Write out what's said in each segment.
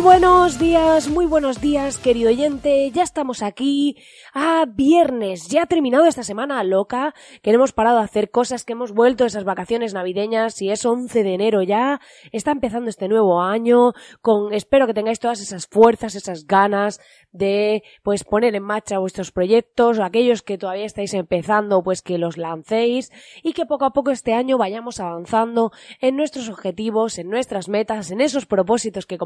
buenos días, muy buenos días, querido oyente. Ya estamos aquí a viernes. Ya ha terminado esta semana loca, que hemos parado a hacer cosas, que hemos vuelto de esas vacaciones navideñas y es 11 de enero ya. Está empezando este nuevo año con, espero que tengáis todas esas fuerzas, esas ganas de, pues, poner en marcha vuestros proyectos, aquellos que todavía estáis empezando, pues que los lancéis y que poco a poco este año vayamos avanzando en nuestros objetivos, en nuestras metas, en esos propósitos que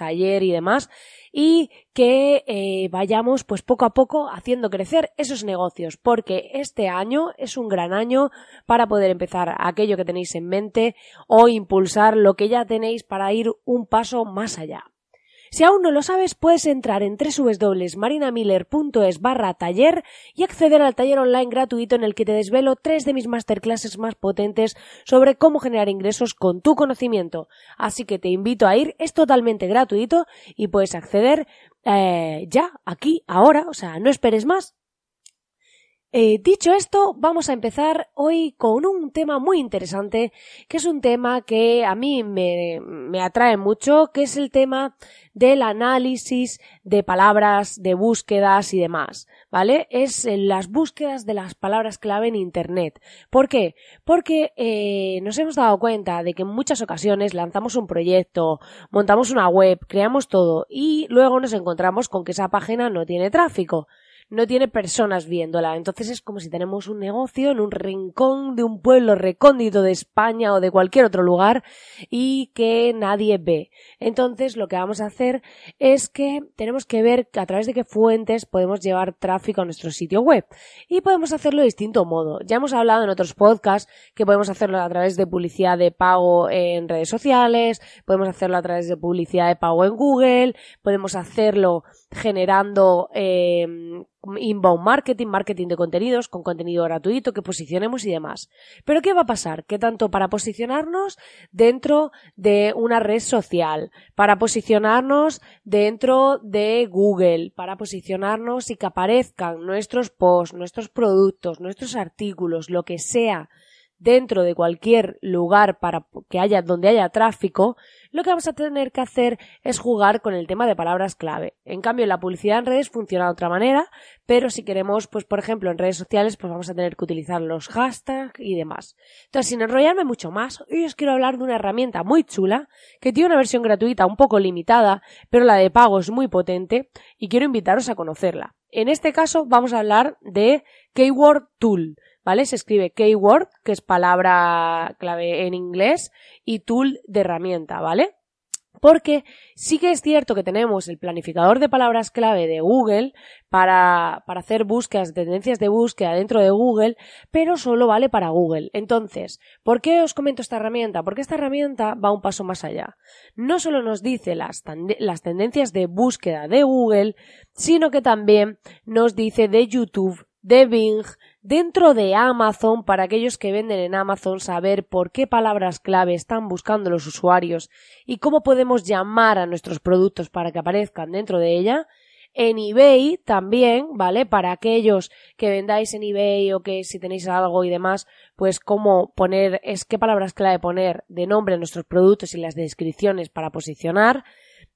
ayer y demás, y que eh, vayamos pues poco a poco haciendo crecer esos negocios, porque este año es un gran año para poder empezar aquello que tenéis en mente o impulsar lo que ya tenéis para ir un paso más allá. Si aún no lo sabes, puedes entrar en www.marinamiller.es barra taller y acceder al taller online gratuito en el que te desvelo tres de mis masterclasses más potentes sobre cómo generar ingresos con tu conocimiento. Así que te invito a ir, es totalmente gratuito y puedes acceder eh, ya, aquí, ahora, o sea, no esperes más eh, dicho esto, vamos a empezar hoy con un tema muy interesante, que es un tema que a mí me, me, atrae mucho, que es el tema del análisis de palabras, de búsquedas y demás, ¿vale? Es las búsquedas de las palabras clave en Internet. ¿Por qué? Porque eh, nos hemos dado cuenta de que en muchas ocasiones lanzamos un proyecto, montamos una web, creamos todo y luego nos encontramos con que esa página no tiene tráfico no tiene personas viéndola. Entonces es como si tenemos un negocio en un rincón de un pueblo recóndito de España o de cualquier otro lugar y que nadie ve. Entonces lo que vamos a hacer es que tenemos que ver a través de qué fuentes podemos llevar tráfico a nuestro sitio web. Y podemos hacerlo de distinto modo. Ya hemos hablado en otros podcasts que podemos hacerlo a través de publicidad de pago en redes sociales, podemos hacerlo a través de publicidad de pago en Google, podemos hacerlo generando eh, inbound marketing, marketing de contenidos con contenido gratuito que posicionemos y demás. Pero ¿qué va a pasar? Que tanto para posicionarnos dentro de una red social, para posicionarnos dentro de Google, para posicionarnos y que aparezcan nuestros posts, nuestros productos, nuestros artículos, lo que sea dentro de cualquier lugar para que haya donde haya tráfico, lo que vamos a tener que hacer es jugar con el tema de palabras clave. En cambio, la publicidad en redes funciona de otra manera, pero si queremos, pues por ejemplo, en redes sociales, pues vamos a tener que utilizar los hashtags y demás. Entonces, sin enrollarme mucho más, hoy os quiero hablar de una herramienta muy chula que tiene una versión gratuita un poco limitada, pero la de pago es muy potente y quiero invitaros a conocerla. En este caso vamos a hablar de Keyword Tool. ¿vale? Se escribe keyword, que es palabra clave en inglés, y tool de herramienta, ¿vale? Porque sí que es cierto que tenemos el planificador de palabras clave de Google para, para hacer búsquedas, tendencias de búsqueda dentro de Google, pero solo vale para Google. Entonces, ¿por qué os comento esta herramienta? Porque esta herramienta va un paso más allá. No solo nos dice las, las tendencias de búsqueda de Google, sino que también nos dice de YouTube, de Bing, dentro de Amazon, para aquellos que venden en Amazon, saber por qué palabras clave están buscando los usuarios y cómo podemos llamar a nuestros productos para que aparezcan dentro de ella. En eBay también, ¿vale? Para aquellos que vendáis en eBay o que si tenéis algo y demás, pues cómo poner, es qué palabras clave poner de nombre a nuestros productos y las descripciones para posicionar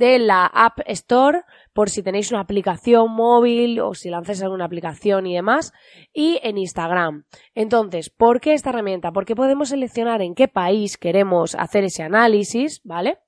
de la App Store por si tenéis una aplicación móvil o si lanzáis alguna aplicación y demás y en Instagram. Entonces, ¿por qué esta herramienta? Porque podemos seleccionar en qué país queremos hacer ese análisis, ¿vale?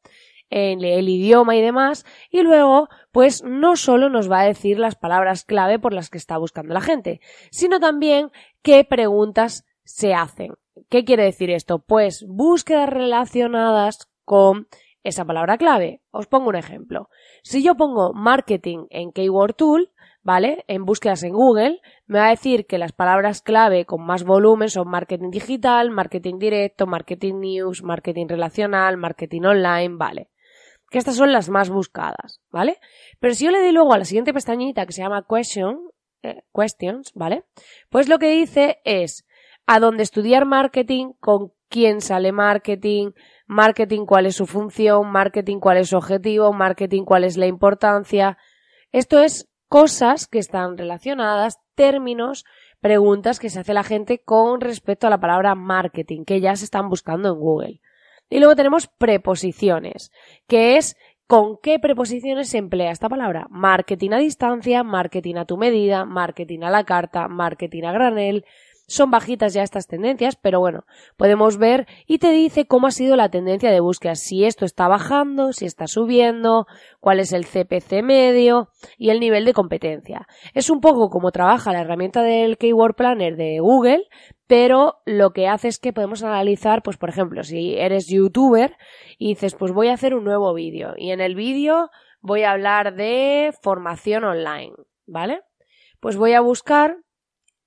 en el idioma y demás, y luego, pues no solo nos va a decir las palabras clave por las que está buscando la gente, sino también qué preguntas se hacen. ¿Qué quiere decir esto? Pues búsquedas relacionadas con esa palabra clave. Os pongo un ejemplo. Si yo pongo marketing en Keyword Tool, ¿vale? En búsquedas en Google, me va a decir que las palabras clave con más volumen son marketing digital, marketing directo, marketing news, marketing relacional, marketing online, ¿vale? Que estas son las más buscadas, ¿vale? Pero si yo le doy luego a la siguiente pestañita que se llama eh, questions, ¿vale? Pues lo que dice es a dónde estudiar marketing, con quién sale marketing, marketing cuál es su función, marketing cuál es su objetivo, marketing cuál es la importancia. Esto es cosas que están relacionadas, términos, preguntas que se hace la gente con respecto a la palabra marketing, que ya se están buscando en Google. Y luego tenemos preposiciones, que es con qué preposiciones se emplea esta palabra. Marketing a distancia, marketing a tu medida, marketing a la carta, marketing a granel, son bajitas ya estas tendencias, pero bueno, podemos ver y te dice cómo ha sido la tendencia de búsqueda, si esto está bajando, si está subiendo, cuál es el CPC medio y el nivel de competencia. Es un poco como trabaja la herramienta del Keyword Planner de Google, pero lo que hace es que podemos analizar, pues por ejemplo, si eres youtuber y dices, pues voy a hacer un nuevo vídeo y en el vídeo voy a hablar de formación online, ¿vale? Pues voy a buscar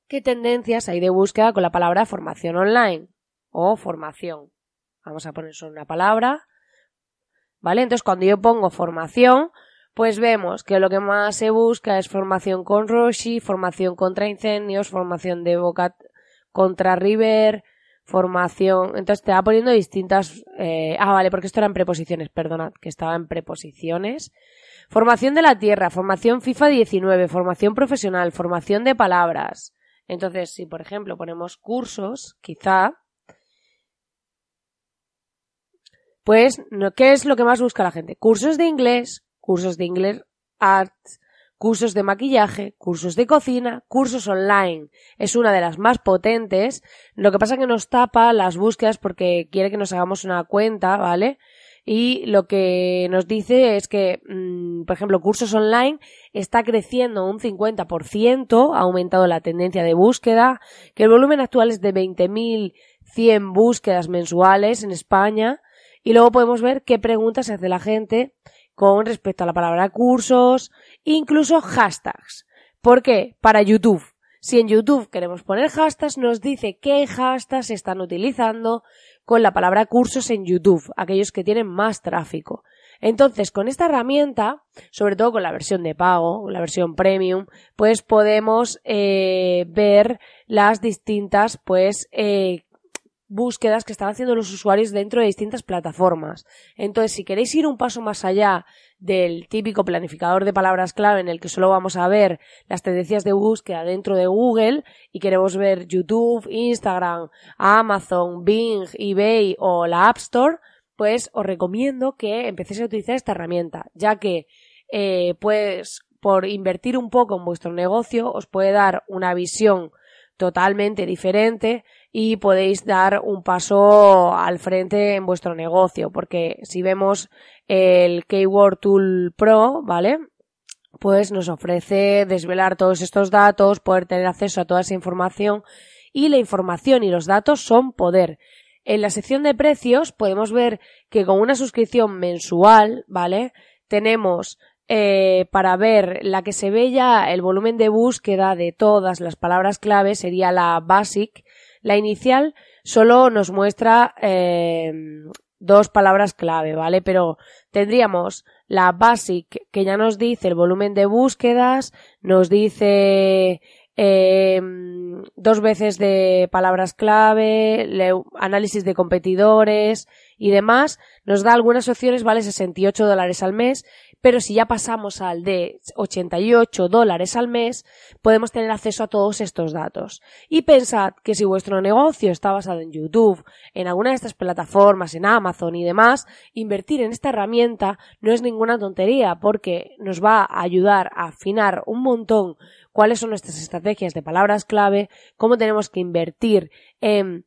¿Qué tendencias hay de búsqueda con la palabra formación online o formación? Vamos a poner solo una palabra. ¿Vale? Entonces, cuando yo pongo formación, pues vemos que lo que más se busca es formación con Roshi, formación contra incendios, formación de Boca contra River, formación. Entonces te va poniendo distintas. Eh... Ah, vale, porque esto era en preposiciones, perdonad, que estaba en preposiciones. Formación de la tierra, formación FIFA 19, formación profesional, formación de palabras, entonces, si por ejemplo ponemos cursos, quizá, pues, ¿qué es lo que más busca la gente? Cursos de inglés, cursos de inglés arts, cursos de maquillaje, cursos de cocina, cursos online. Es una de las más potentes. Lo que pasa es que nos tapa las búsquedas porque quiere que nos hagamos una cuenta, ¿vale? Y lo que nos dice es que, mm, por ejemplo, cursos online está creciendo un 50%, ha aumentado la tendencia de búsqueda, que el volumen actual es de 20.100 búsquedas mensuales en España y luego podemos ver qué preguntas hace la gente con respecto a la palabra cursos, incluso hashtags. ¿Por qué? Para YouTube. Si en YouTube queremos poner hashtags, nos dice qué hashtags están utilizando, con la palabra cursos en YouTube, aquellos que tienen más tráfico. Entonces, con esta herramienta, sobre todo con la versión de pago, la versión premium, pues podemos eh, ver las distintas, pues, eh, búsquedas que están haciendo los usuarios dentro de distintas plataformas. Entonces, si queréis ir un paso más allá del típico planificador de palabras clave en el que solo vamos a ver las tendencias de búsqueda dentro de Google y queremos ver YouTube, Instagram, Amazon, Bing, eBay o la App Store, pues os recomiendo que empecéis a utilizar esta herramienta, ya que eh, pues por invertir un poco en vuestro negocio os puede dar una visión totalmente diferente y podéis dar un paso al frente en vuestro negocio, porque si vemos el Keyword Tool Pro, ¿vale? Pues nos ofrece desvelar todos estos datos, poder tener acceso a toda esa información y la información y los datos son poder. En la sección de precios podemos ver que con una suscripción mensual, ¿vale? Tenemos eh, para ver la que se ve ya el volumen de búsqueda de todas las palabras clave sería la basic. La inicial solo nos muestra eh, dos palabras clave, ¿vale? Pero tendríamos la basic que ya nos dice el volumen de búsquedas, nos dice eh, dos veces de palabras clave, análisis de competidores y demás, nos da algunas opciones, vale 68 dólares al mes pero si ya pasamos al de 88 dólares al mes, podemos tener acceso a todos estos datos. Y pensad que si vuestro negocio está basado en YouTube, en alguna de estas plataformas, en Amazon y demás, invertir en esta herramienta no es ninguna tontería porque nos va a ayudar a afinar un montón cuáles son nuestras estrategias de palabras clave, cómo tenemos que invertir en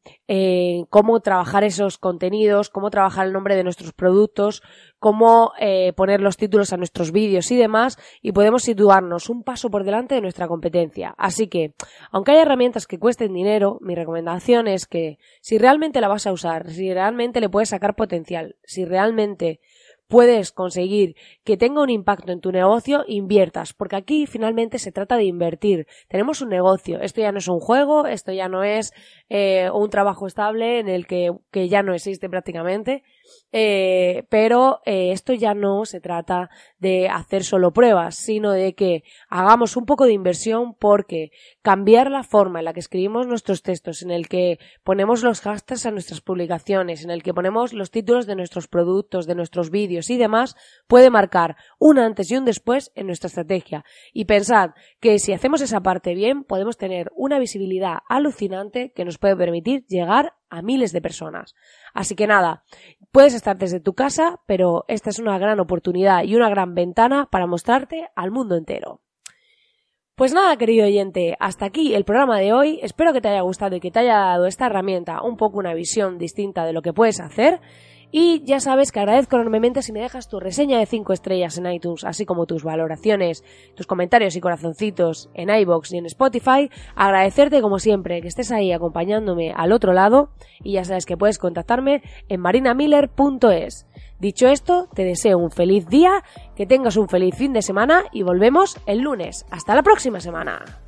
cómo trabajar esos contenidos, cómo trabajar el nombre de nuestros productos, cómo eh, poner los títulos a nuestros vídeos y demás, y podemos situarnos un paso por delante de nuestra competencia. Así que, aunque haya herramientas que cuesten dinero, mi recomendación es que si realmente la vas a usar, si realmente le puedes sacar potencial, si realmente puedes conseguir que tenga un impacto en tu negocio, inviertas, porque aquí finalmente se trata de invertir. Tenemos un negocio, esto ya no es un juego, esto ya no es eh, un trabajo estable en el que, que ya no existe prácticamente, eh, pero eh, esto ya no se trata de hacer solo pruebas, sino de que hagamos un poco de inversión porque cambiar la forma en la que escribimos nuestros textos, en el que ponemos los hashtags a nuestras publicaciones, en el que ponemos los títulos de nuestros productos, de nuestros vídeos y demás, puede marcar un antes y un después en nuestra estrategia. Y pensad que si hacemos esa parte bien, podemos tener una visibilidad alucinante que nos puede permitir llegar a miles de personas. Así que nada, puedes estar desde tu casa, pero esta es una gran oportunidad y una gran ventana para mostrarte al mundo entero. Pues nada, querido oyente, hasta aquí el programa de hoy. Espero que te haya gustado y que te haya dado esta herramienta un poco una visión distinta de lo que puedes hacer. Y ya sabes que agradezco enormemente si me dejas tu reseña de 5 estrellas en iTunes, así como tus valoraciones, tus comentarios y corazoncitos en iBox y en Spotify. Agradecerte como siempre que estés ahí acompañándome al otro lado y ya sabes que puedes contactarme en marinamiller.es. Dicho esto, te deseo un feliz día, que tengas un feliz fin de semana y volvemos el lunes. Hasta la próxima semana.